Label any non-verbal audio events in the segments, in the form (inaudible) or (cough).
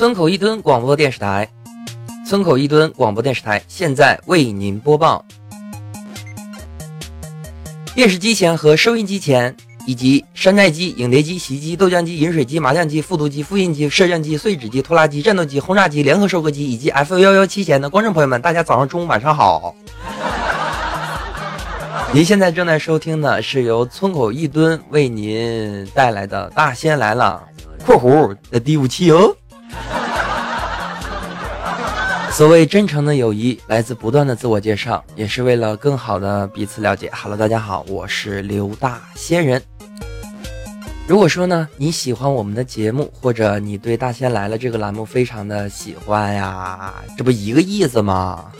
村口一吨广播电视台，村口一吨广播电视台现在为您播报。电视机前和收音机前，以及山寨机、影碟机、洗衣机、豆浆机、饮水机、麻将机、复读机、复印机、摄像机、碎纸机、拖拉机、战斗机、轰炸机、联合收割机以及 F 幺幺七前的观众朋友们，大家早上、中午、晚上好。您现在正在收听的是由村口一吨为您带来的《大仙来了》（括弧的第五期哦）。所谓真诚的友谊，来自不断的自我介绍，也是为了更好的彼此了解。Hello，大家好，我是刘大仙人。如果说呢，你喜欢我们的节目，或者你对《大仙来了》这个栏目非常的喜欢呀，这不一个意思吗？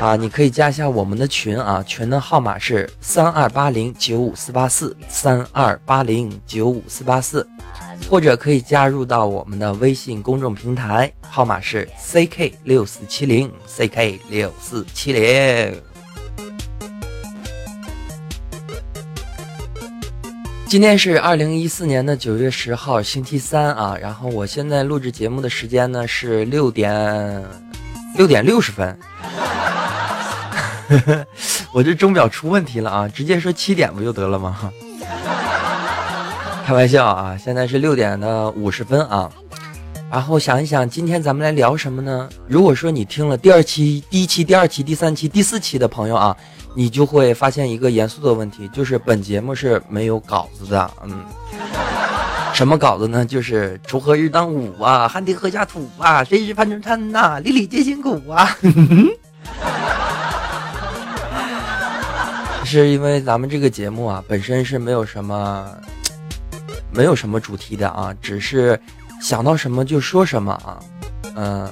啊，你可以加一下我们的群啊，群的号码是三二八零九五四八四三二八零九五四八四，或者可以加入到我们的微信公众平台，号码是 ck 六四七零 ck 六四七零。今天是二零一四年的九月十号，星期三啊，然后我现在录制节目的时间呢是六点六点六十分。(laughs) 我这钟表出问题了啊！直接说七点不就得了吗？(laughs) 开玩笑啊！现在是六点的五十分啊。然后想一想，今天咱们来聊什么呢？如果说你听了第二期、第一期、第二期、第三期、第四期的朋友啊，你就会发现一个严肃的问题，就是本节目是没有稿子的。嗯，什么稿子呢？就是锄禾日当午啊，汗滴禾下土啊，谁知盘中餐呐，粒粒皆辛苦啊。(laughs) 是因为咱们这个节目啊，本身是没有什么，没有什么主题的啊，只是想到什么就说什么啊，嗯，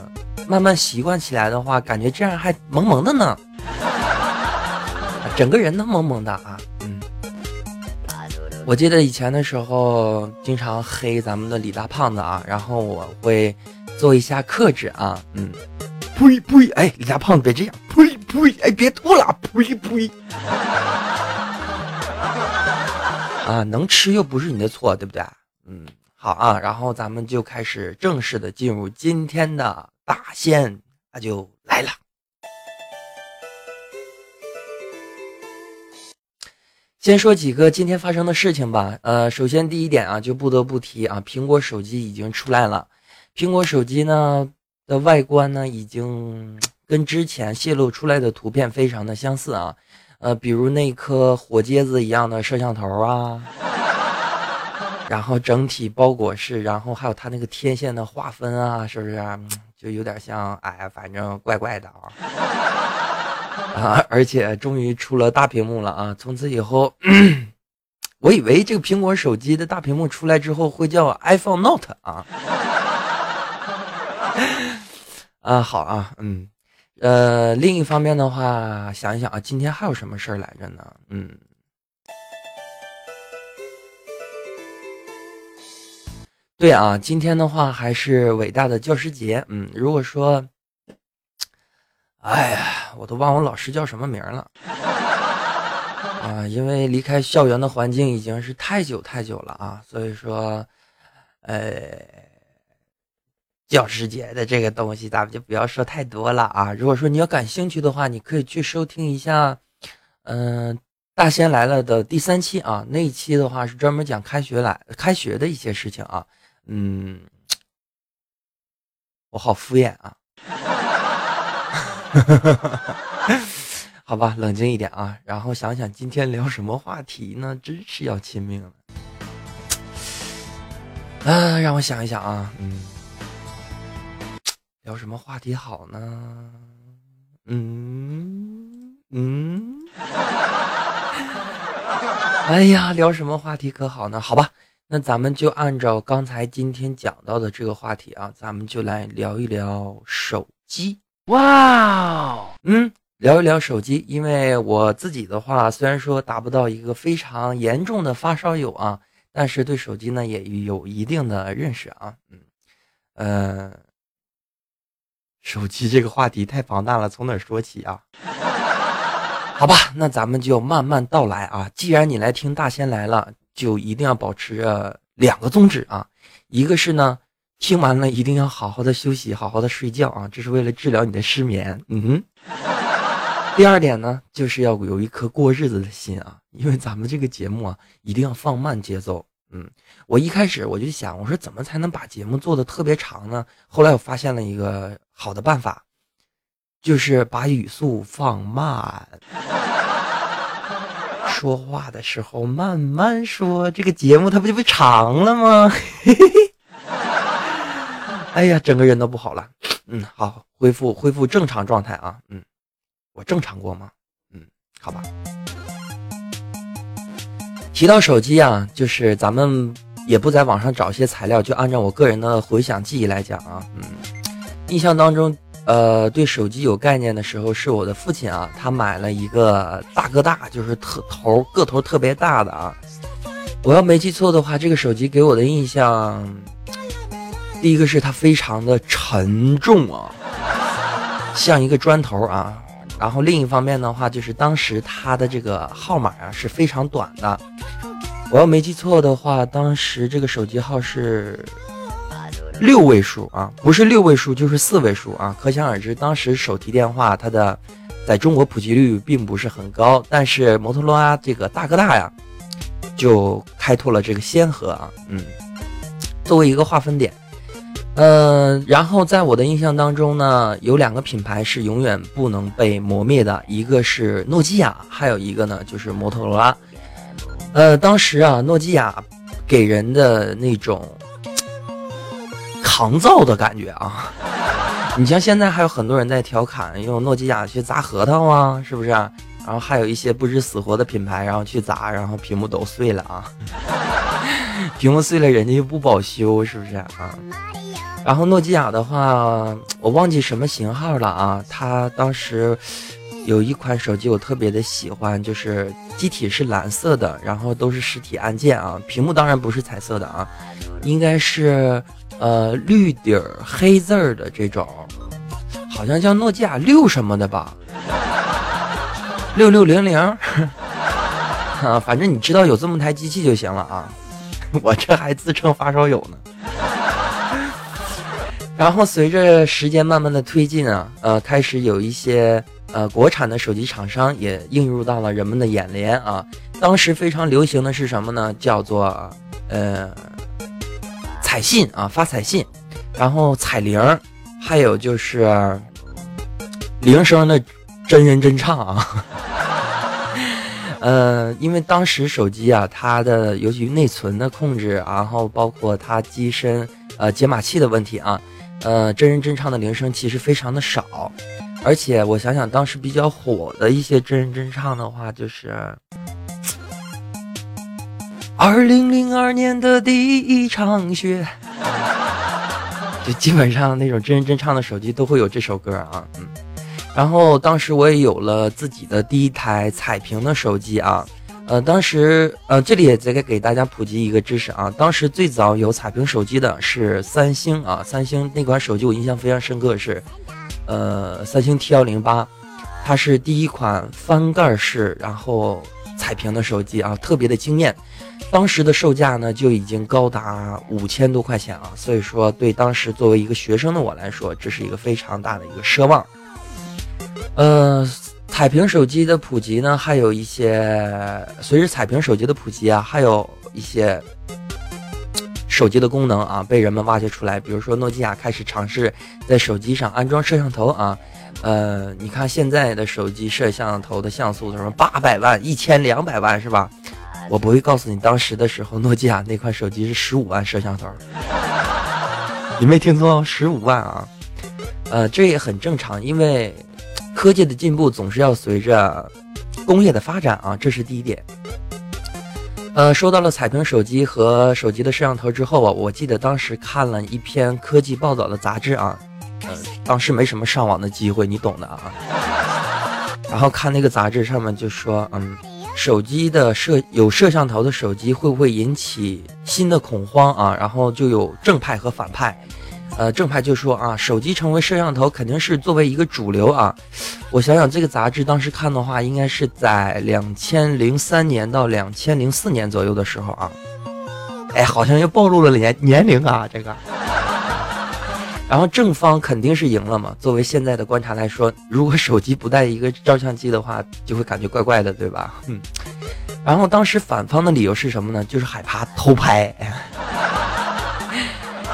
慢慢习惯起来的话，感觉这样还萌萌的呢，整个人都萌萌的啊，嗯，我记得以前的时候经常黑咱们的李大胖子啊，然后我会做一下克制啊，嗯，呸呸，哎，李大胖子别这样，呸呸，哎，别吐了，呸呸。啊，能吃又不是你的错，对不对？嗯，好啊，然后咱们就开始正式的进入今天的大仙，那就来了。先说几个今天发生的事情吧。呃，首先第一点啊，就不得不提啊，苹果手机已经出来了。苹果手机呢的外观呢，已经跟之前泄露出来的图片非常的相似啊。呃，比如那颗火疖子一样的摄像头啊，然后整体包裹式，然后还有它那个天线的划分啊，是不是？就有点像，哎，反正怪怪的啊。(laughs) 啊，而且终于出了大屏幕了啊！从此以后，我以为这个苹果手机的大屏幕出来之后会叫 iPhone Note 啊。啊，好啊，嗯。呃，另一方面的话，想一想啊，今天还有什么事儿来着呢？嗯，对啊，今天的话还是伟大的教师节。嗯，如果说，哎呀，我都忘我老师叫什么名了啊，因为离开校园的环境已经是太久太久了啊，所以说，呃。教师节的这个东西，咱们就不要说太多了啊。如果说你要感兴趣的话，你可以去收听一下，嗯，大仙来了的第三期啊。那一期的话是专门讲开学来开学的一些事情啊。嗯，我好敷衍啊。(laughs) 好吧，冷静一点啊。然后想想今天聊什么话题呢？真是要亲命了。啊，让我想一想啊。嗯。聊什么话题好呢？嗯嗯，(laughs) 哎呀，聊什么话题可好呢？好吧，那咱们就按照刚才今天讲到的这个话题啊，咱们就来聊一聊手机。哇哦，嗯，聊一聊手机，因为我自己的话，虽然说达不到一个非常严重的发烧友啊，但是对手机呢也有一定的认识啊。嗯，呃。手机这个话题太庞大了，从哪说起啊？(laughs) 好吧，那咱们就慢慢道来啊。既然你来听大仙来了，就一定要保持着两个宗旨啊。一个是呢，听完了一定要好好的休息，好好的睡觉啊，这是为了治疗你的失眠。嗯。第二点呢，就是要有一颗过日子的心啊，因为咱们这个节目啊，一定要放慢节奏。嗯，我一开始我就想，我说怎么才能把节目做的特别长呢？后来我发现了一个好的办法，就是把语速放慢，说话的时候慢慢说，这个节目它不就被长了吗？(laughs) 哎呀，整个人都不好了。嗯，好，恢复恢复正常状态啊。嗯。我正常过吗？嗯，好吧。提到手机啊，就是咱们也不在网上找一些材料，就按照我个人的回想记忆来讲啊，嗯，印象当中，呃，对手机有概念的时候，是我的父亲啊，他买了一个大哥大，就是特头个头特别大的啊。我要没记错的话，这个手机给我的印象，第一个是它非常的沉重啊，像一个砖头啊。然后另一方面的话，就是当时它的这个号码啊是非常短的。我要没记错的话，当时这个手机号是六位数啊，不是六位数就是四位数啊。可想而知，当时手提电话它的在中国普及率并不是很高。但是摩托罗拉这个大哥大呀，就开拓了这个先河啊。嗯，作为一个划分点。嗯，然后在我的印象当中呢，有两个品牌是永远不能被磨灭的，一个是诺基亚，还有一个呢就是摩托罗拉。呃，当时啊，诺基亚给人的那种抗造的感觉啊，(laughs) 你像现在还有很多人在调侃用诺基亚去砸核桃啊，是不是？然后还有一些不知死活的品牌，然后去砸，然后屏幕都碎了啊，(laughs) 屏幕碎了人家又不保修，是不是啊？然后诺基亚的话，我忘记什么型号了啊。它当时有一款手机我特别的喜欢，就是机体是蓝色的，然后都是实体按键啊，屏幕当然不是彩色的啊，应该是呃绿底儿黑字儿的这种，好像叫诺基亚六什么的吧，六六零零 (laughs) 啊，反正你知道有这么台机器就行了啊。(laughs) 我这还自称发烧友呢。然后随着时间慢慢的推进啊，呃，开始有一些呃国产的手机厂商也映入到了人们的眼帘啊。当时非常流行的是什么呢？叫做呃彩信啊，发彩信，然后彩铃，还有就是铃声的真人真唱啊。呃，因为当时手机啊，它的尤其内存的控制，然后包括它机身呃解码器的问题啊。呃，真人真唱的铃声其实非常的少，而且我想想，当时比较火的一些真人真唱的话，就是二零零二年的第一场雪，(laughs) 就基本上那种真人真唱的手机都会有这首歌啊，嗯，然后当时我也有了自己的第一台彩屏的手机啊。呃，当时呃，这里也再给给大家普及一个知识啊。当时最早有彩屏手机的是三星啊，三星那款手机我印象非常深刻，是呃三星 T 幺零八，它是第一款翻盖式然后彩屏的手机啊，特别的惊艳。当时的售价呢就已经高达五千多块钱啊，所以说对当时作为一个学生的我来说，这是一个非常大的一个奢望。呃。彩屏手机的普及呢，还有一些随着彩屏手机的普及啊，还有一些手机的功能啊，被人们挖掘出来。比如说，诺基亚开始尝试在手机上安装摄像头啊。呃，你看现在的手机摄像头的像素什么八百万、一千两百万是吧？我不会告诉你，当时的时候，诺基亚那款手机是十五万摄像头。(laughs) 你没听错，十五万啊。呃，这也很正常，因为。科技的进步总是要随着工业的发展啊，这是第一点。呃，说到了彩屏手机和手机的摄像头之后啊，我记得当时看了一篇科技报道的杂志啊，呃，当时没什么上网的机会，你懂的啊。(laughs) 然后看那个杂志上面就说，嗯，手机的摄有摄像头的手机会不会引起新的恐慌啊？然后就有正派和反派。呃，正派就说啊，手机成为摄像头肯定是作为一个主流啊。我想想，这个杂志当时看的话，应该是在两千零三年到两千零四年左右的时候啊。哎，好像又暴露了年年龄啊，这个。然后正方肯定是赢了嘛。作为现在的观察来说，如果手机不带一个照相机的话，就会感觉怪怪的，对吧？嗯。然后当时反方的理由是什么呢？就是害怕偷拍。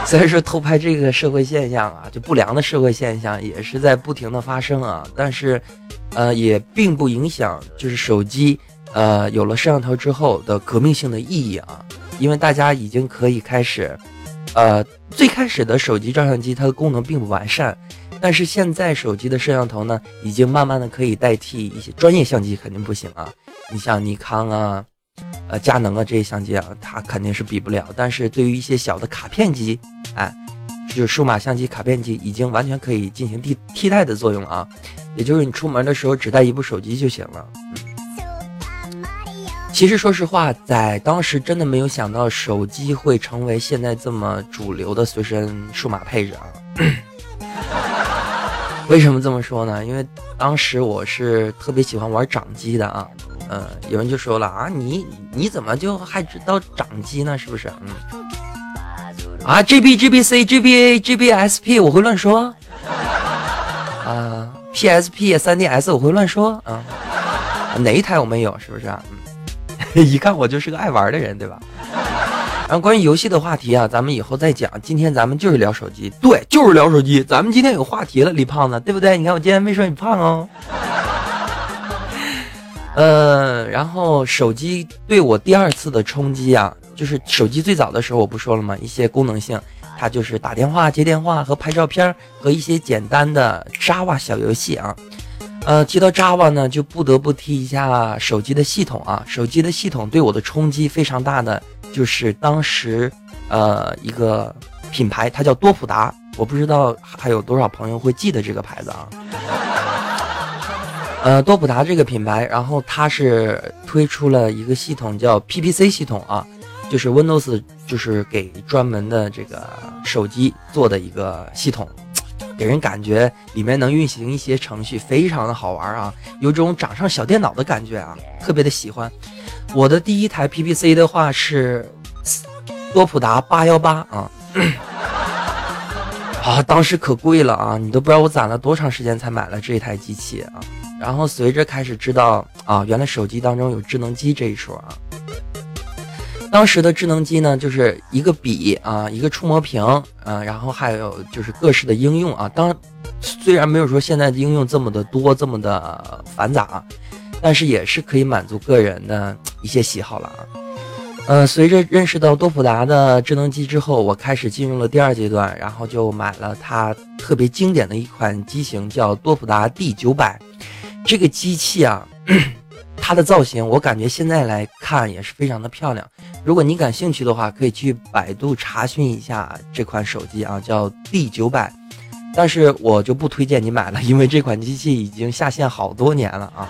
虽然说偷拍这个社会现象啊，就不良的社会现象也是在不停的发生啊，但是，呃，也并不影响就是手机呃有了摄像头之后的革命性的意义啊，因为大家已经可以开始，呃，最开始的手机照相机它的功能并不完善，但是现在手机的摄像头呢，已经慢慢的可以代替一些专业相机，肯定不行啊，你像尼康啊。呃，佳能啊，这些相机啊，它肯定是比不了。但是对于一些小的卡片机，哎，就是数码相机卡片机，已经完全可以进行替替代的作用啊。也就是你出门的时候只带一部手机就行了。其实说实话，在当时真的没有想到手机会成为现在这么主流的随身数码配置啊。(coughs) 为什么这么说呢？因为当时我是特别喜欢玩掌机的啊。嗯，有人就说了啊，你你怎么就还知道掌机呢？是不是？嗯，啊，G B G B C G B A G B S P 我会乱说，(laughs) 啊，P S P 三 D S 我会乱说啊，哪一台我没有？是不是？嗯，(laughs) 一看我就是个爱玩的人，对吧？然后关于游戏的话题啊，咱们以后再讲。今天咱们就是聊手机，对，就是聊手机。咱们今天有话题了，李胖子，对不对？你看我今天没说你胖哦。(laughs) 呃，然后手机对我第二次的冲击啊，就是手机最早的时候我不说了吗？一些功能性，它就是打电话、接电话和拍照片和一些简单的 Java 小游戏啊。呃，提到 Java 呢，就不得不提一下手机的系统啊。手机的系统对我的冲击非常大的，就是当时呃一个品牌，它叫多普达，我不知道还有多少朋友会记得这个牌子啊。呃，多普达这个品牌，然后它是推出了一个系统叫 PPC 系统啊，就是 Windows 就是给专门的这个手机做的一个系统，给人感觉里面能运行一些程序，非常的好玩啊，有种掌上小电脑的感觉啊，特别的喜欢。我的第一台 PPC 的话是多普达八幺八啊，(clears throat) 啊，当时可贵了啊，你都不知道我攒了多长时间才买了这一台机器啊。然后随着开始知道啊，原来手机当中有智能机这一说啊。当时的智能机呢，就是一个笔啊，一个触摸屏啊，然后还有就是各式的应用啊。当虽然没有说现在的应用这么的多，这么的繁杂，但是也是可以满足个人的一些喜好了啊。呃，随着认识到多普达的智能机之后，我开始进入了第二阶段，然后就买了它特别经典的一款机型，叫多普达 D 九百。这个机器啊，它的造型我感觉现在来看也是非常的漂亮。如果你感兴趣的话，可以去百度查询一下这款手机啊，叫 D 九百。但是我就不推荐你买了，因为这款机器已经下线好多年了啊。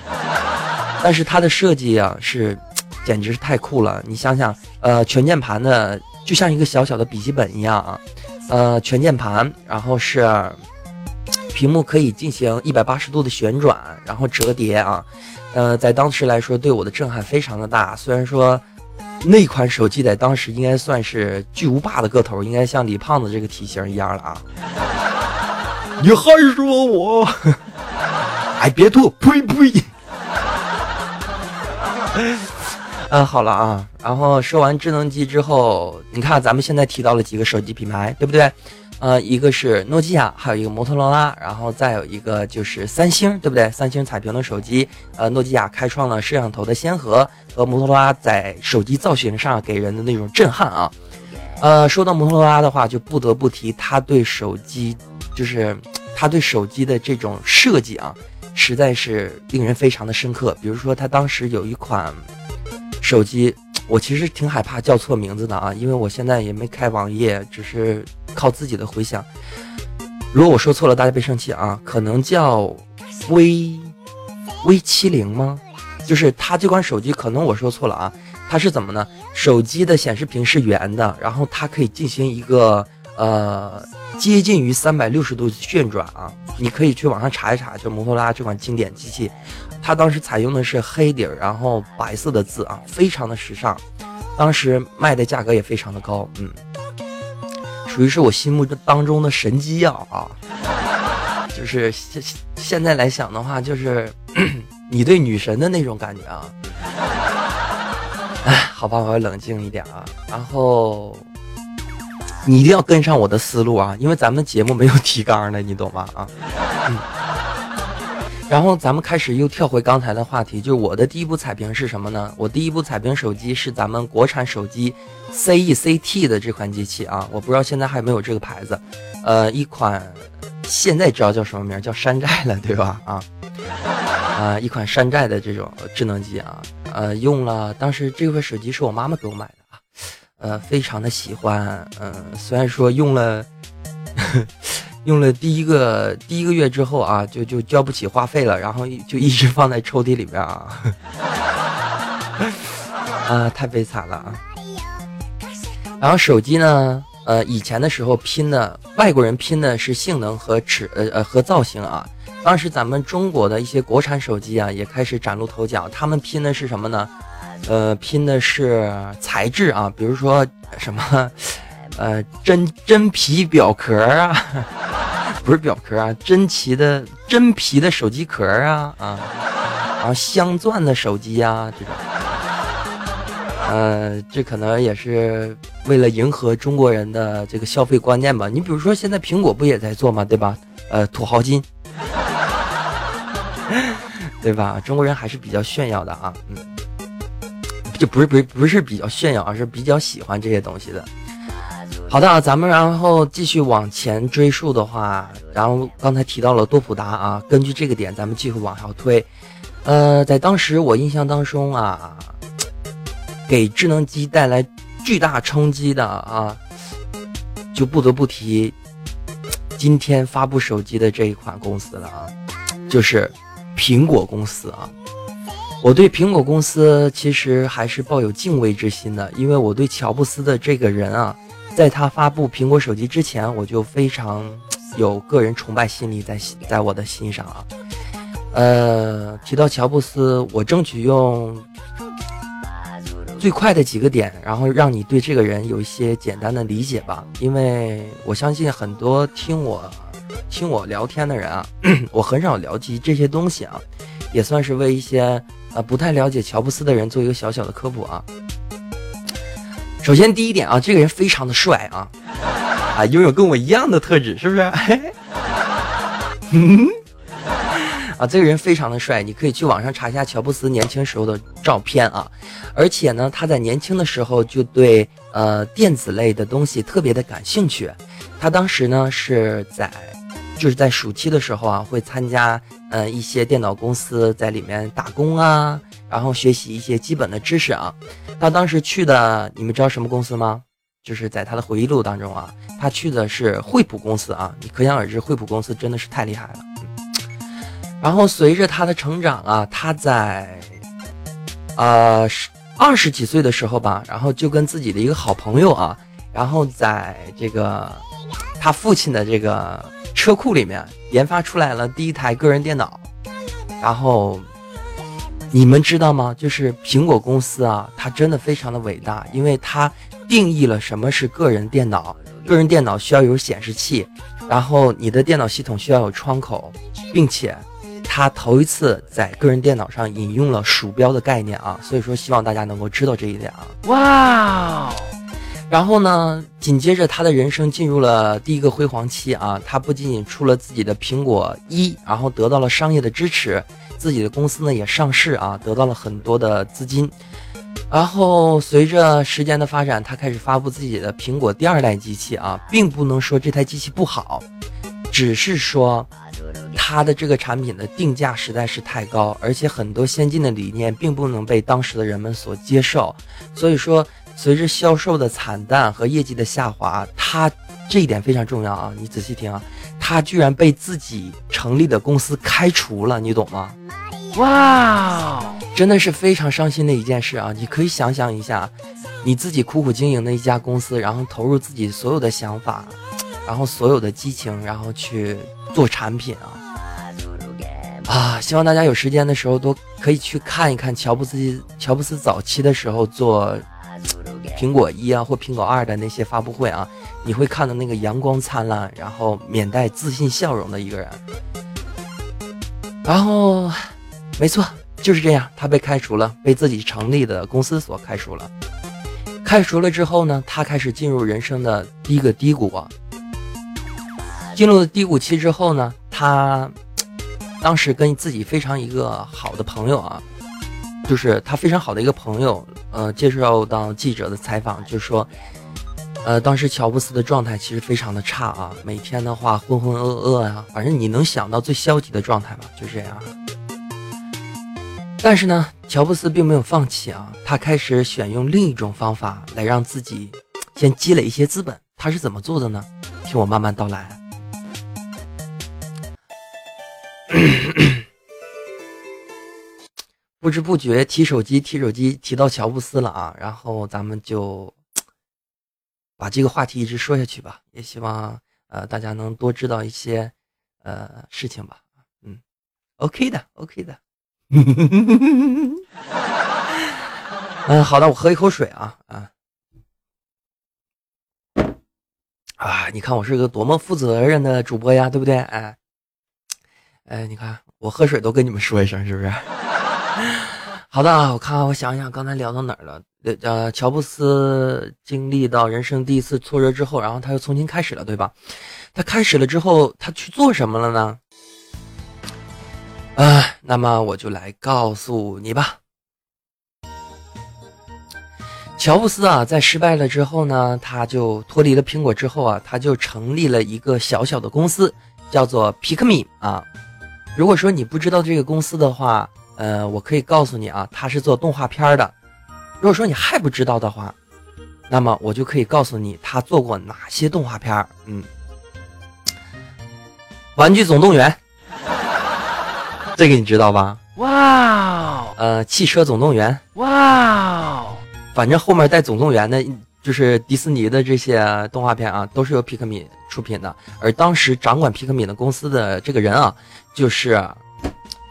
但是它的设计啊，是 (tsk) 简直是太酷了。你想想，呃，全键盘的就像一个小小的笔记本一样啊，呃，全键盘，然后是。(tsk) 屏幕可以进行一百八十度的旋转，然后折叠啊，呃，在当时来说对我的震撼非常的大。虽然说那款手机在当时应该算是巨无霸的个头，应该像李胖子这个体型一样了啊。你还说我？(laughs) 哎，别吐，呸呸！(laughs) 嗯，好了啊，然后说完智能机之后，你看咱们现在提到了几个手机品牌，对不对？呃，一个是诺基亚，还有一个摩托罗拉，然后再有一个就是三星，对不对？三星彩屏的手机，呃，诺基亚开创了摄像头的先河，和摩托罗拉在手机造型上给人的那种震撼啊。呃，说到摩托罗拉的话，就不得不提它对手机，就是它对手机的这种设计啊，实在是令人非常的深刻。比如说，他当时有一款手机。我其实挺害怕叫错名字的啊，因为我现在也没开网页，只是靠自己的回想。如果我说错了，大家别生气啊。可能叫 V V 七零吗？就是它这款手机，可能我说错了啊。它是怎么呢？手机的显示屏是圆的，然后它可以进行一个呃接近于三百六十度旋转啊。你可以去网上查一查，就摩托拉这款经典机器。它当时采用的是黑底儿，然后白色的字啊，非常的时尚。当时卖的价格也非常的高，嗯。属于是我心目当中的神机啊啊！(laughs) 就是现现在来想的话，就是 (coughs) 你对女神的那种感觉啊。哎，好吧，我要冷静一点啊。然后你一定要跟上我的思路啊，因为咱们节目没有提纲的，(laughs) 你懂吗？啊。嗯然后咱们开始又跳回刚才的话题，就是我的第一部彩屏是什么呢？我第一部彩屏手机是咱们国产手机 CECT 的这款机器啊，我不知道现在还有没有这个牌子，呃，一款现在知道叫什么名，叫山寨了，对吧？啊，啊，一款山寨的这种智能机啊，呃，用了当时这个手机是我妈妈给我买的，呃，非常的喜欢，嗯，虽然说用了。(laughs) 用了第一个第一个月之后啊，就就交不起话费了，然后就一直放在抽屉里边啊，(laughs) 啊，太悲惨了啊！然后手机呢，呃，以前的时候拼的外国人拼的是性能和尺呃呃和造型啊，当时咱们中国的一些国产手机啊也开始崭露头角，他们拼的是什么呢？呃，拼的是材质啊，比如说什么。呃，真真皮表壳啊，(laughs) 不是表壳啊，真皮的真皮的手机壳啊啊，然后镶钻的手机啊这种，呃，这可能也是为了迎合中国人的这个消费观念吧。你比如说，现在苹果不也在做吗？对吧？呃，土豪金，(laughs) 对吧？中国人还是比较炫耀的啊，嗯，就不是不是不是比较炫耀，而是比较喜欢这些东西的。好的啊，咱们然后继续往前追溯的话，然后刚才提到了多普达啊，根据这个点，咱们继续往下推。呃，在当时我印象当中啊，给智能机带来巨大冲击的啊，就不得不提今天发布手机的这一款公司了啊，就是苹果公司啊。我对苹果公司其实还是抱有敬畏之心的，因为我对乔布斯的这个人啊。在他发布苹果手机之前，我就非常有个人崇拜心理在在我的心上啊。呃，提到乔布斯，我争取用最快的几个点，然后让你对这个人有一些简单的理解吧。因为我相信很多听我听我聊天的人啊，(clears throat) 我很少聊及这些东西啊，也算是为一些呃不太了解乔布斯的人做一个小小的科普啊。首先，第一点啊，这个人非常的帅啊，(laughs) 啊，拥有跟我一样的特质，是不是？(laughs) 嗯，啊，这个人非常的帅，你可以去网上查一下乔布斯年轻时候的照片啊。而且呢，他在年轻的时候就对呃电子类的东西特别的感兴趣。他当时呢是在就是在暑期的时候啊，会参加呃一些电脑公司在里面打工啊。然后学习一些基本的知识啊，他当时去的，你们知道什么公司吗？就是在他的回忆录当中啊，他去的是惠普公司啊，你可想而知，惠普公司真的是太厉害了。然后随着他的成长啊，他在呃二十几岁的时候吧，然后就跟自己的一个好朋友啊，然后在这个他父亲的这个车库里面研发出来了第一台个人电脑，然后。你们知道吗？就是苹果公司啊，它真的非常的伟大，因为它定义了什么是个人电脑。个人电脑需要有显示器，然后你的电脑系统需要有窗口，并且它头一次在个人电脑上引用了鼠标的概念啊。所以说，希望大家能够知道这一点啊。哇！然后呢，紧接着他的人生进入了第一个辉煌期啊。他不仅仅出了自己的苹果一，然后得到了商业的支持。自己的公司呢也上市啊，得到了很多的资金，然后随着时间的发展，他开始发布自己的苹果第二代机器啊，并不能说这台机器不好，只是说它的这个产品的定价实在是太高，而且很多先进的理念并不能被当时的人们所接受，所以说随着销售的惨淡和业绩的下滑，他这一点非常重要啊，你仔细听啊，他居然被自己成立的公司开除了，你懂吗？哇，真的是非常伤心的一件事啊！你可以想想一下，你自己苦苦经营的一家公司，然后投入自己所有的想法，然后所有的激情，然后去做产品啊！啊，希望大家有时间的时候都可以去看一看乔布斯乔布斯早期的时候做苹果一啊或苹果二的那些发布会啊，你会看到那个阳光灿烂，然后面带自信笑容的一个人。然后，没错，就是这样，他被开除了，被自己成立的公司所开除了。开除了之后呢，他开始进入人生的第一个低谷。进入了低谷期之后呢，他当时跟自己非常一个好的朋友啊，就是他非常好的一个朋友，呃，接受到记者的采访，就说，呃，当时乔布斯的状态其实非常的差啊，每天的话浑浑噩噩啊，反正你能想到最消极的状态吧，就这样。但是呢，乔布斯并没有放弃啊，他开始选用另一种方法来让自己先积累一些资本。他是怎么做的呢？听我慢慢道来。(coughs) 不知不觉提手机提手机提到乔布斯了啊，然后咱们就把这个话题一直说下去吧，也希望呃大家能多知道一些呃事情吧，嗯，OK 的，OK 的，(laughs) 嗯，好的，我喝一口水啊啊啊！你看我是个多么负责任的主播呀，对不对？哎。哎，你看我喝水都跟你们说一声，是不是？好的，我看我想想，刚才聊到哪儿了？呃，乔布斯经历到人生第一次挫折之后，然后他又重新开始了，对吧？他开始了之后，他去做什么了呢？啊，那么我就来告诉你吧。乔布斯啊，在失败了之后呢，他就脱离了苹果之后啊，他就成立了一个小小的公司，叫做皮克米啊。如果说你不知道这个公司的话，呃，我可以告诉你啊，他是做动画片的。如果说你还不知道的话，那么我就可以告诉你他做过哪些动画片嗯，《玩具总动员》，(laughs) 这个你知道吧？哇！呃，《汽车总动员》。哇！反正后面带“总动员”的。就是迪士尼的这些动画片啊，都是由皮克米出品的。而当时掌管皮克米的公司的这个人啊，就是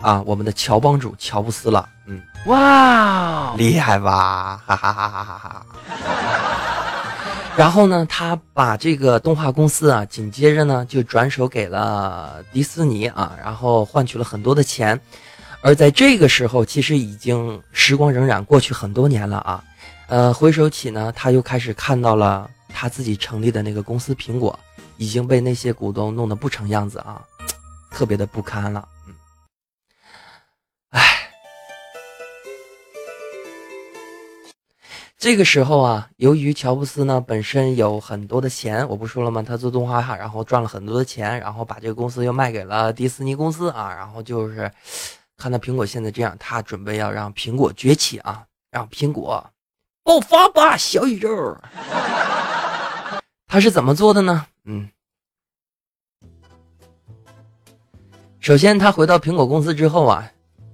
啊我们的乔帮主乔布斯了。嗯，哇，厉害吧？哈哈哈哈哈哈。(laughs) 然后呢，他把这个动画公司啊，紧接着呢就转手给了迪士尼啊，然后换取了很多的钱。而在这个时候，其实已经时光荏苒过去很多年了啊。呃，回首起呢，他又开始看到了他自己成立的那个公司苹果已经被那些股东弄得不成样子啊，特别的不堪了。这个时候啊，由于乔布斯呢本身有很多的钱，我不说了吗？他做动画，然后赚了很多的钱，然后把这个公司又卖给了迪士尼公司啊，然后就是看到苹果现在这样，他准备要让苹果崛起啊，让苹果。爆发吧，小宇宙！他是怎么做的呢？嗯，首先他回到苹果公司之后啊，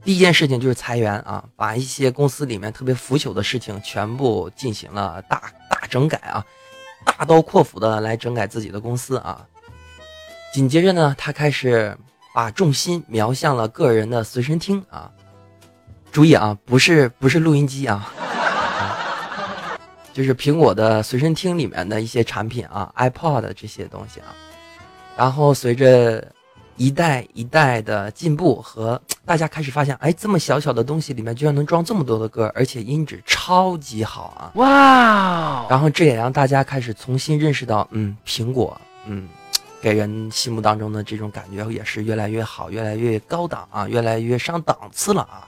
第一件事情就是裁员啊，把一些公司里面特别腐朽的事情全部进行了大大整改啊，大刀阔斧的来整改自己的公司啊。紧接着呢，他开始把重心瞄向了个人的随身听啊，注意啊，不是不是录音机啊。就是苹果的随身听里面的一些产品啊，iPod 这些东西啊，然后随着一代一代的进步和大家开始发现，哎，这么小小的东西里面居然能装这么多的歌，而且音质超级好啊！哇！然后这也让大家开始重新认识到，嗯，苹果，嗯，给人心目当中的这种感觉也是越来越好，越来越高档啊，越来越上档次了啊。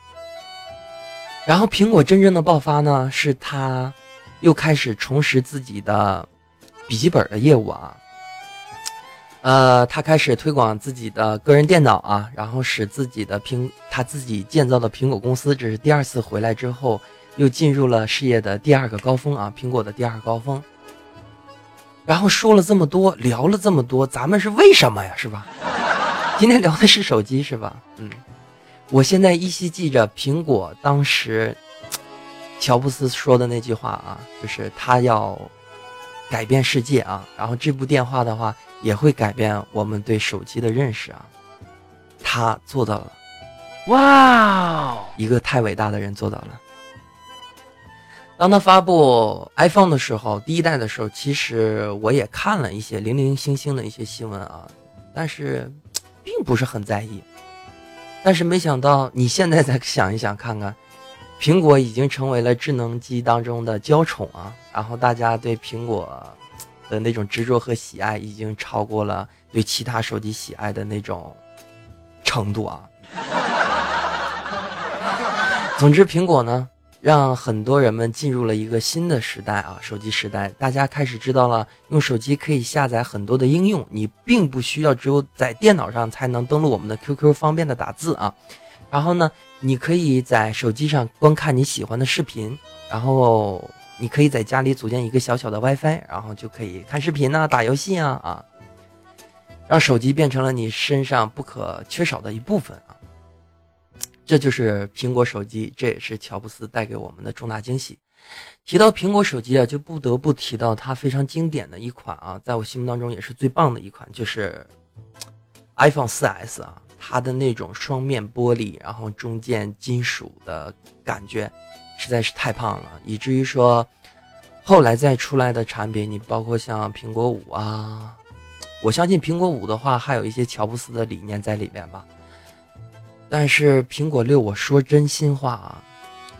然后苹果真正的爆发呢，是它。又开始重拾自己的笔记本的业务啊，呃，他开始推广自己的个人电脑啊，然后使自己的苹他自己建造的苹果公司，这是第二次回来之后，又进入了事业的第二个高峰啊，苹果的第二高峰。然后说了这么多，聊了这么多，咱们是为什么呀？是吧？(laughs) 今天聊的是手机是吧？嗯，我现在依稀记着苹果当时。乔布斯说的那句话啊，就是他要改变世界啊，然后这部电话的话也会改变我们对手机的认识啊，他做到了，哇，一个太伟大的人做到了。当他发布 iPhone 的时候，第一代的时候，其实我也看了一些零零星星的一些新闻啊，但是并不是很在意。但是没想到你现在再想一想看看，苹果已经成为了智能机当中的娇宠啊，然后大家对苹果的那种执着和喜爱，已经超过了对其他手机喜爱的那种程度啊。(laughs) 总之，苹果呢。让很多人们进入了一个新的时代啊，手机时代，大家开始知道了用手机可以下载很多的应用，你并不需要只有在电脑上才能登录我们的 QQ 方便的打字啊。然后呢，你可以在手机上观看你喜欢的视频，然后你可以在家里组建一个小小的 WiFi，然后就可以看视频呐、打游戏啊啊，让手机变成了你身上不可缺少的一部分啊。这就是苹果手机，这也是乔布斯带给我们的重大惊喜。提到苹果手机啊，就不得不提到它非常经典的一款啊，在我心目当中也是最棒的一款，就是 iPhone 4S 啊。它的那种双面玻璃，然后中间金属的感觉，实在是太胖了，以至于说后来再出来的产品，你包括像苹果五啊，我相信苹果五的话，还有一些乔布斯的理念在里面吧。但是苹果六，我说真心话啊，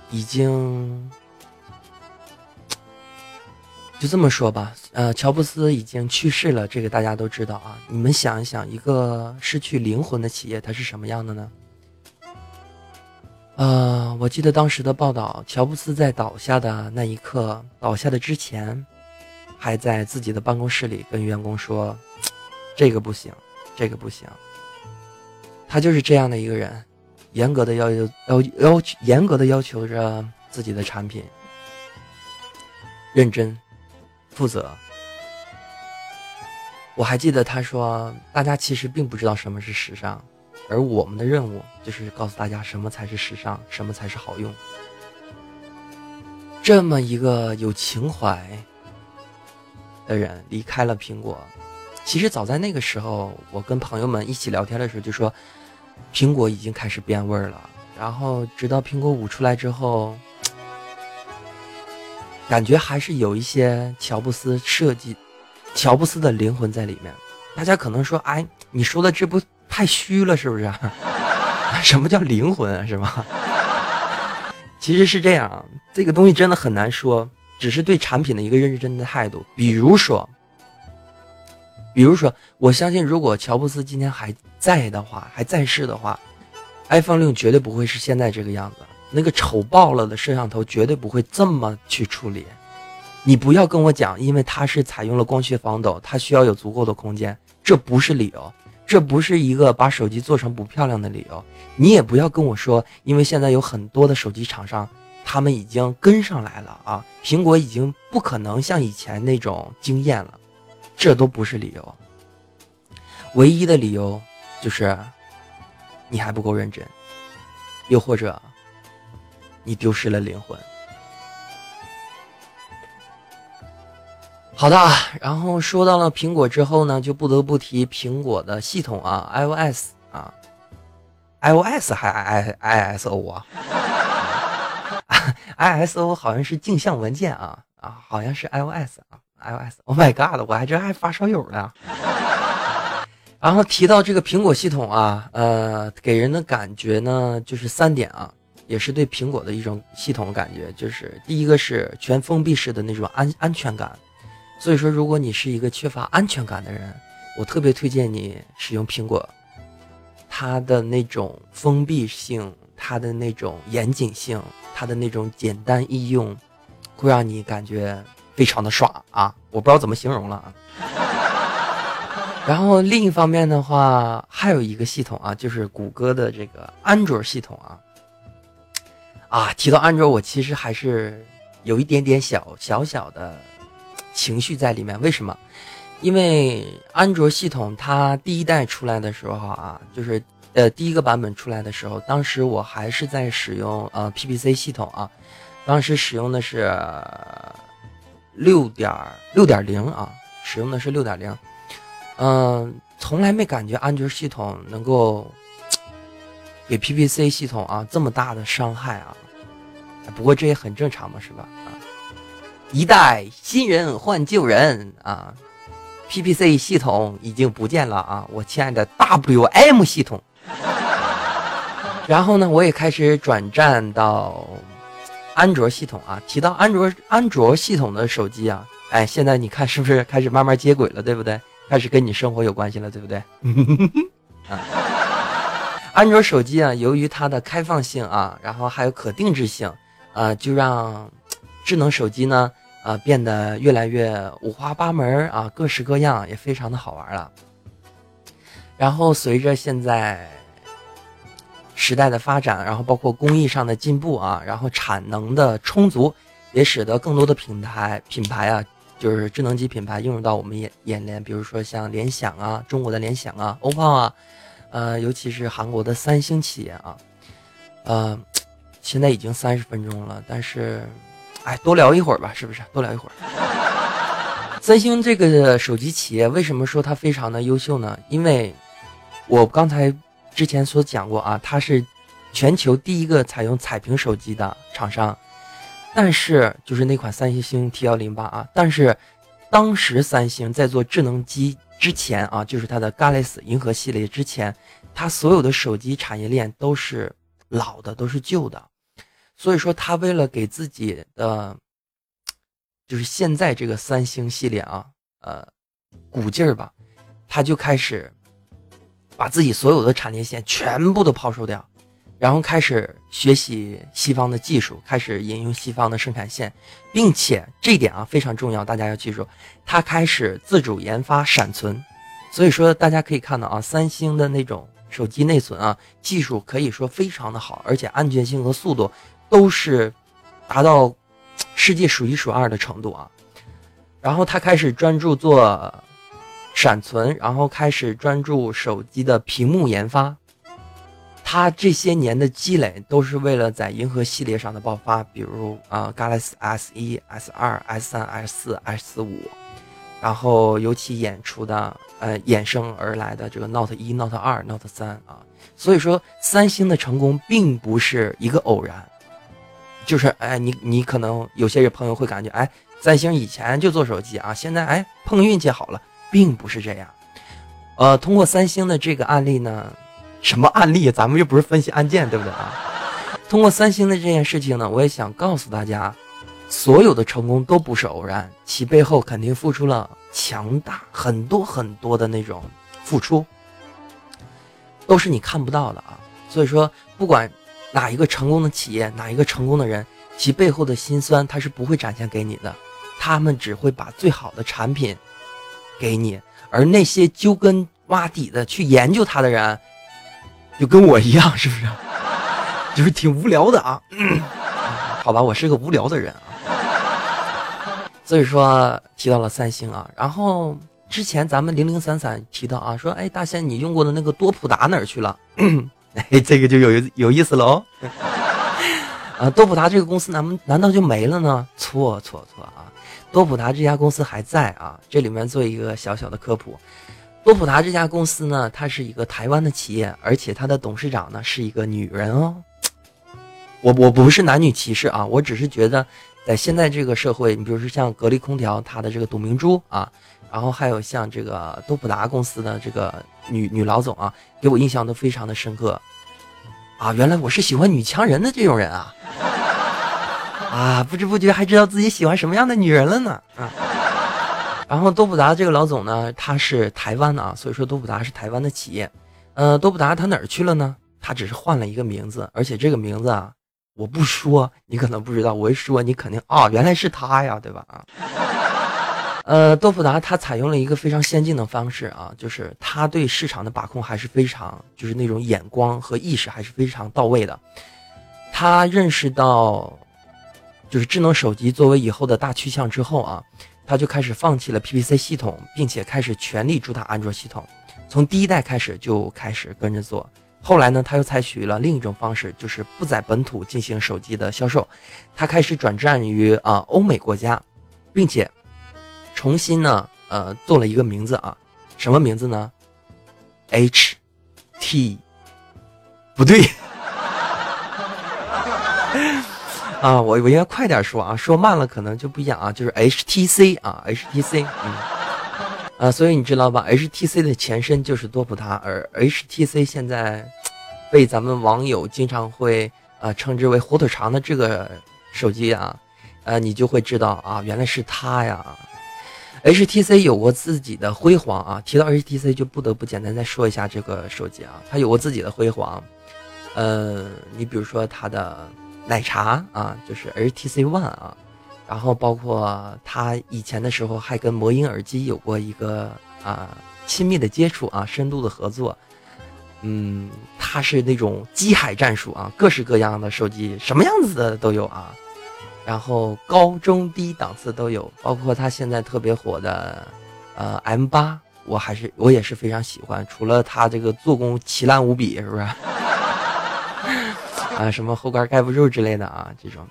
已经就这么说吧。呃，乔布斯已经去世了，这个大家都知道啊。你们想一想，一个失去灵魂的企业，它是什么样的呢？呃，我记得当时的报道，乔布斯在倒下的那一刻，倒下的之前，还在自己的办公室里跟员工说：“这个不行，这个不行。”他就是这样的一个人，严格的要求要要求严格的要求着自己的产品，认真、负责。我还记得他说：“大家其实并不知道什么是时尚，而我们的任务就是告诉大家什么才是时尚，什么才是好用。”这么一个有情怀的人离开了苹果。其实早在那个时候，我跟朋友们一起聊天的时候就说。苹果已经开始变味儿了，然后直到苹果五出来之后，感觉还是有一些乔布斯设计、乔布斯的灵魂在里面。大家可能说：“哎，你说的这不太虚了，是不是？(laughs) 什么叫灵魂啊？是吗？”其实是这样，这个东西真的很难说，只是对产品的一个认真的态度。比如说。比如说，我相信如果乔布斯今天还在的话，还在世的话，iPhone 六绝对不会是现在这个样子。那个丑爆了的摄像头绝对不会这么去处理。你不要跟我讲，因为它是采用了光学防抖，它需要有足够的空间，这不是理由，这不是一个把手机做成不漂亮的理由。你也不要跟我说，因为现在有很多的手机厂商，他们已经跟上来了啊，苹果已经不可能像以前那种惊艳了。这都不是理由，唯一的理由就是你还不够认真，又或者你丢失了灵魂。好的，然后说到了苹果之后呢，就不得不提苹果的系统啊，iOS 啊，iOS 还 i i s o 啊，(laughs) i s o 好像是镜像文件啊啊，好像是 iOS 啊。iOS，Oh my God，我还这还发烧友呢。然后提到这个苹果系统啊，呃，给人的感觉呢就是三点啊，也是对苹果的一种系统感觉，就是第一个是全封闭式的那种安安全感。所以说，如果你是一个缺乏安全感的人，我特别推荐你使用苹果，它的那种封闭性，它的那种严谨性，它的那种简单易用，会让你感觉。非常的爽啊！我不知道怎么形容了啊。然后另一方面的话，还有一个系统啊，就是谷歌的这个安卓系统啊。啊，提到安卓，我其实还是有一点点小小小的情绪在里面。为什么？因为安卓系统它第一代出来的时候啊，就是呃第一个版本出来的时候，当时我还是在使用呃 PPC 系统啊，当时使用的是。六点六点零啊，使用的是六点零，嗯，从来没感觉安卓系统能够给 PPC 系统啊这么大的伤害啊。不过这也很正常嘛，是吧？啊，一代新人换旧人啊，PPC 系统已经不见了啊，我亲爱的 WM 系统。然后呢，我也开始转战到安卓系统啊。提到安卓安卓系统的手机啊，哎，现在你看是不是开始慢慢接轨了，对不对？开始跟你生活有关系了，对不对？啊，安卓手机啊，由于它的开放性啊，然后还有可定制性啊，就让智能手机呢。啊，变得越来越五花八门啊，各式各样，也非常的好玩了。然后随着现在时代的发展，然后包括工艺上的进步啊，然后产能的充足，也使得更多的品牌品牌啊，就是智能机品牌映入到我们眼眼帘。比如说像联想啊，中国的联想啊，OPPO 啊，呃，尤其是韩国的三星企业啊，呃，现在已经三十分钟了，但是。哎，多聊一会儿吧，是不是？多聊一会儿。(laughs) 三星这个手机企业为什么说它非常的优秀呢？因为，我刚才之前所讲过啊，它是全球第一个采用彩屏手机的厂商。但是，就是那款三星 T 幺零八啊，但是当时三星在做智能机之前啊，就是它的 Galaxy 银河系列之前，它所有的手机产业链都是老的，都是旧的。所以说，他为了给自己的，就是现在这个三星系列啊，呃，鼓劲儿吧，他就开始把自己所有的产业线全部都抛售掉，然后开始学习西方的技术，开始引用西方的生产线，并且这点啊非常重要，大家要记住，他开始自主研发闪存。所以说，大家可以看到啊，三星的那种手机内存啊，技术可以说非常的好，而且安全性和速度。都是达到 (tsk) 世界数一数二的程度啊，然后他开始专注做闪存，然后开始专注手机的屏幕研发。他这些年的积累都是为了在银河系列上的爆发，比如啊，Galaxy S 一、S 二、S 三、S 四、S 五，然后尤其演出的呃衍生而来的这个 Note 一、Note 二、Note 三啊，所以说三星的成功并不是一个偶然。就是哎，你你可能有些人朋友会感觉哎，三星以前就做手机啊，现在哎碰运气好了，并不是这样。呃，通过三星的这个案例呢，什么案例？咱们又不是分析案件，对不对啊？通过三星的这件事情呢，我也想告诉大家，所有的成功都不是偶然，其背后肯定付出了强大很多很多的那种付出，都是你看不到的啊。所以说，不管。哪一个成功的企业，哪一个成功的人，其背后的辛酸他是不会展现给你的，他们只会把最好的产品给你，而那些揪根挖底的去研究他的人，就跟我一样，是不是？(laughs) 就是挺无聊的啊。(coughs) 好吧，我是个无聊的人啊。所以说提到了三星啊，然后之前咱们零零散散提到啊，说哎大仙你用过的那个多普达哪儿去了？(laughs) 哎，这个就有有意思了哦。(laughs) 啊，多普达这个公司难难道就没了呢？错错错啊！多普达这家公司还在啊。这里面做一个小小的科普，多普达这家公司呢，它是一个台湾的企业，而且它的董事长呢是一个女人哦。我我不是男女歧视啊，我只是觉得在现在这个社会，你比如说像格力空调，它的这个董明珠啊。然后还有像这个多普达公司的这个女女老总啊，给我印象都非常的深刻，啊，原来我是喜欢女强人的这种人啊，(laughs) 啊，不知不觉还知道自己喜欢什么样的女人了呢，啊，然后多普达这个老总呢，他是台湾的啊，所以说多普达是台湾的企业，呃，多普达他哪儿去了呢？他只是换了一个名字，而且这个名字啊，我不说你可能不知道，我一说你肯定啊，原来是他呀，对吧？啊。呃，多普达它采用了一个非常先进的方式啊，就是它对市场的把控还是非常，就是那种眼光和意识还是非常到位的。他认识到，就是智能手机作为以后的大趋向之后啊，他就开始放弃了 PPC 系统，并且开始全力主打安卓系统。从第一代开始就开始跟着做。后来呢，他又采取了另一种方式，就是不在本土进行手机的销售，他开始转战于啊欧美国家，并且。重新呢，呃，做了一个名字啊，什么名字呢？H T，不对，(laughs) 啊，我我应该快点说啊，说慢了可能就不一样啊，就是 HTC 啊，HTC，嗯，啊，所以你知道吧？HTC 的前身就是多普达，而 HTC 现在被咱们网友经常会啊称之为火腿肠的这个手机啊，呃，你就会知道啊，原来是它呀。HTC 有过自己的辉煌啊，提到 HTC 就不得不简单再说一下这个手机啊，它有过自己的辉煌，呃，你比如说它的。奶茶啊，就是 HTC One 啊，然后包括它以前的时候还跟魔音耳机有过一个啊亲密的接触啊，深度的合作。嗯，它是那种机海战术啊，各式各样的手机，什么样子的都有啊。然后高中低档次都有，包括他现在特别火的呃 M 八，我还是我也是非常喜欢，除了它这个做工奇烂无比，是不是？(laughs) 啊，什么后盖盖不住之类的啊，这种，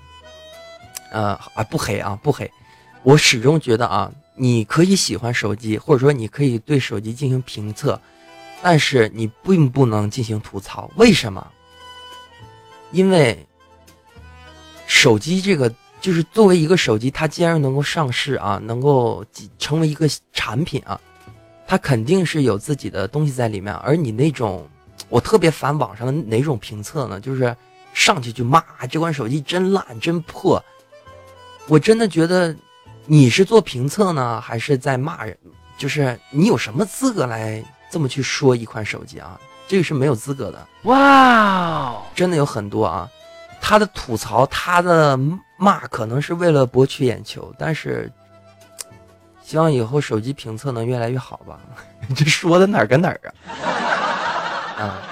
呃啊不黑啊不黑，我始终觉得啊，你可以喜欢手机，或者说你可以对手机进行评测，但是你并不能进行吐槽。为什么？因为手机这个就是作为一个手机，它既然能够上市啊，能够成为一个产品啊，它肯定是有自己的东西在里面。而你那种，我特别烦网上的哪种评测呢？就是。上去就骂这款手机真烂真破，我真的觉得你是做评测呢，还是在骂人？就是你有什么资格来这么去说一款手机啊？这个是没有资格的。哇，真的有很多啊，他的吐槽，他的骂，可能是为了博取眼球，但是希望以后手机评测能越来越好吧。(laughs) 这说的哪儿跟哪儿啊？啊。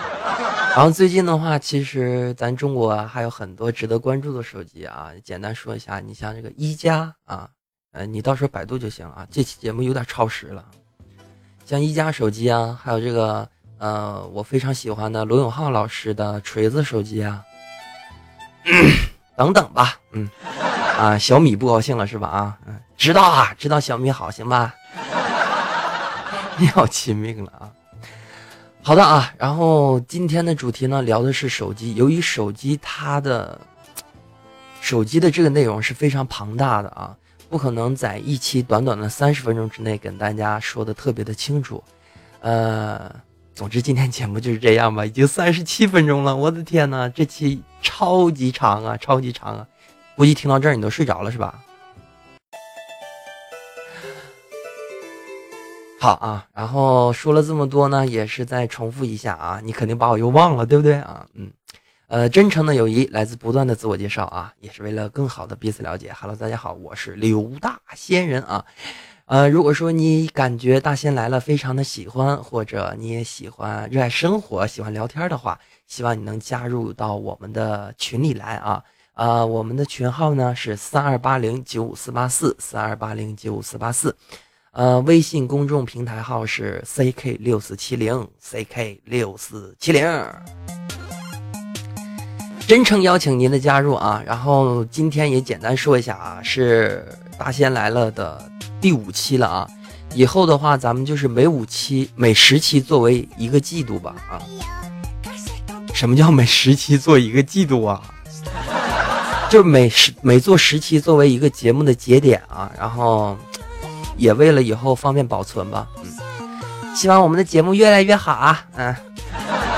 然后最近的话，其实咱中国还有很多值得关注的手机啊。简单说一下，你像这个一加啊，呃，你到时候百度就行啊。这期节目有点超时了。像一加手机啊，还有这个呃，我非常喜欢的罗永浩老师的锤子手机啊，(coughs) 等等吧。嗯，啊，小米不高兴了是吧？啊，嗯，知道啊，知道小米好，行吧？(laughs) 你好亲命了啊。好的啊，然后今天的主题呢，聊的是手机。由于手机它的手机的这个内容是非常庞大的啊，不可能在一期短短的三十分钟之内跟大家说的特别的清楚。呃，总之今天节目就是这样吧，已经三十七分钟了，我的天呐，这期超级长啊，超级长啊，估计听到这儿你都睡着了是吧？好啊，然后说了这么多呢，也是再重复一下啊，你肯定把我又忘了，对不对啊？嗯，呃，真诚的友谊来自不断的自我介绍啊，也是为了更好的彼此了解。Hello，大家好，我是刘大仙人啊。呃，如果说你感觉大仙来了非常的喜欢，或者你也喜欢热爱生活、喜欢聊天的话，希望你能加入到我们的群里来啊。啊，我们的群号呢是三二八零九五四八四三二八零九五四八四。呃，微信公众平台号是 ck 六四七零 ck 六四七零，真诚邀请您的加入啊！然后今天也简单说一下啊，是大仙来了的第五期了啊！以后的话，咱们就是每五期、每十期作为一个季度吧啊！什么叫每十期做一个季度啊？(laughs) 就每十每做十期作为一个节目的节点啊，然后。也为了以后方便保存吧，嗯，希望我们的节目越来越好啊，嗯，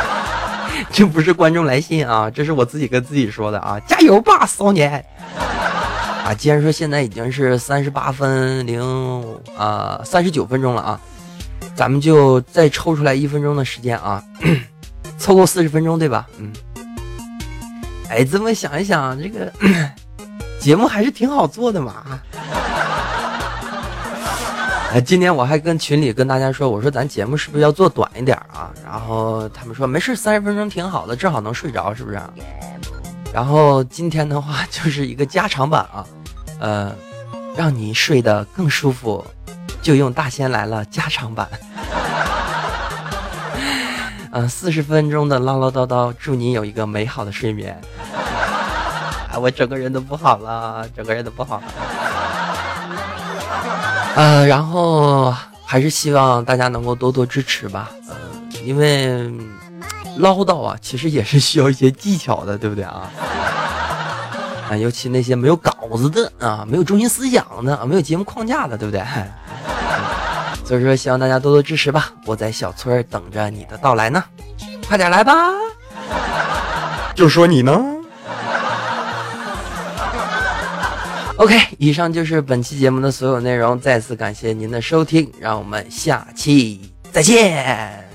(laughs) 这不是观众来信啊，这是我自己跟自己说的啊，加油吧，骚年！啊，既然说现在已经是三十八分零啊三十九分钟了啊，咱们就再抽出来一分钟的时间啊，凑够四十分钟对吧？嗯，哎，这么想一想，这个节目还是挺好做的嘛。哎，今天我还跟群里跟大家说，我说咱节目是不是要做短一点啊？然后他们说没事，三十分钟挺好的，正好能睡着，是不是？然后今天的话就是一个加长版啊，呃，让你睡得更舒服，就用大仙来了加长版。嗯，(laughs) 四十分钟的唠唠叨叨，祝你有一个美好的睡眠。哎，(laughs) 我整个人都不好了，整个人都不好了。呃，然后还是希望大家能够多多支持吧，呃，因为唠叨啊，其实也是需要一些技巧的，对不对啊？(laughs) 啊，尤其那些没有稿子的啊，没有中心思想的，没有节目框架的，对不对？(laughs) 所以说，希望大家多多支持吧，我在小村等着你的到来呢，快点来吧。就说你呢。(laughs) OK，以上就是本期节目的所有内容，再次感谢您的收听，让我们下期再见。